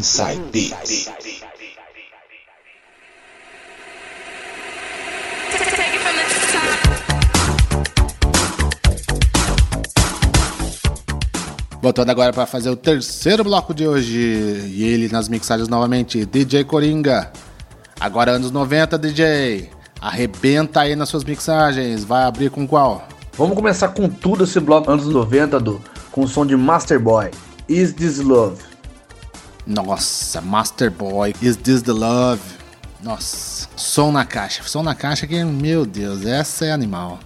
Inside Beats. Voltando agora para fazer o terceiro bloco de hoje. E ele nas mixagens novamente, DJ Coringa. Agora anos 90, DJ. Arrebenta aí nas suas mixagens. Vai abrir com qual? Vamos começar com tudo esse bloco anos 90 do com o som de Master Boy. Is This Love? Nossa, Master Boy. Is This the Love? Nossa, som na caixa. Som na caixa que, meu Deus, essa é animal.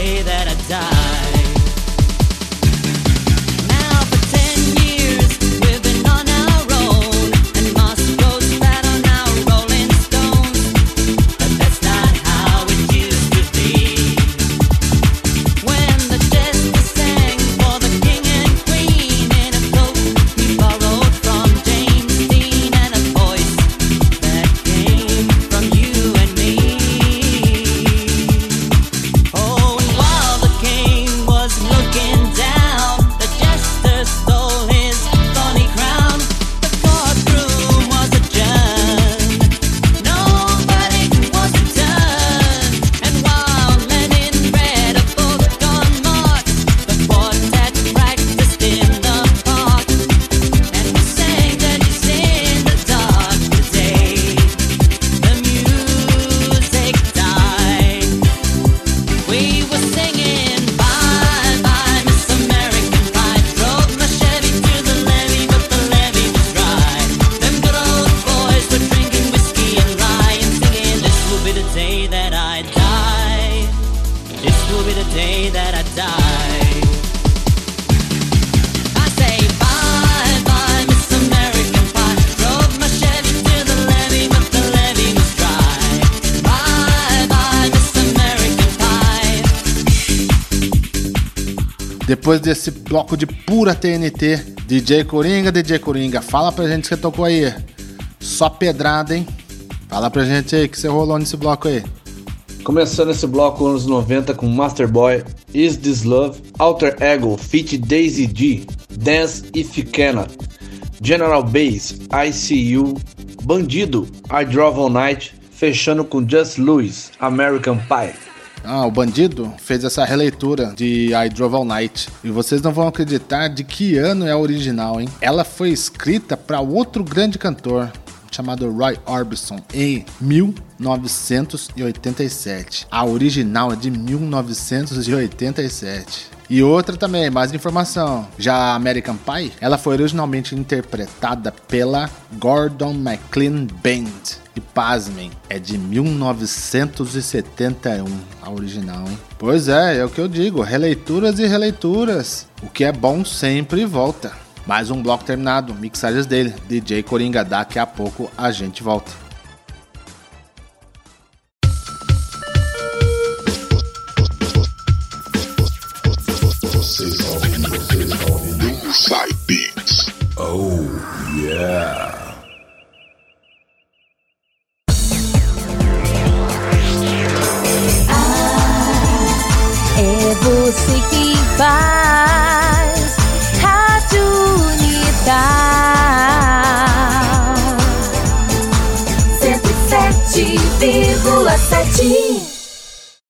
day that I die. Depois desse bloco de pura TNT, DJ Coringa, DJ Coringa, fala pra gente que tocou aí. Só pedrada, hein? Fala pra gente aí que você rolou nesse bloco aí. Começando esse bloco anos 90 com Master Boy, Is This Love, Alter Ego, Fit Daisy D, Dance If You Cannot, General Bass, ICU, Bandido, I Drove All Night, fechando com Just Louis, American Pie. Ah, o Bandido fez essa releitura de I Drove All Night. E vocês não vão acreditar de que ano é a original, hein? Ela foi escrita para outro grande cantor chamado Roy Orbison em 1987. A original é de 1987. E outra também, mais informação. Já American Pie, ela foi originalmente interpretada pela Gordon McLean Band. E pasmem, é de 1971 a original? Pois é, é o que eu digo, releituras e releituras. O que é bom sempre volta. Mais um bloco terminado, mixagens dele, DJ Coringa. Daqui a pouco a gente volta.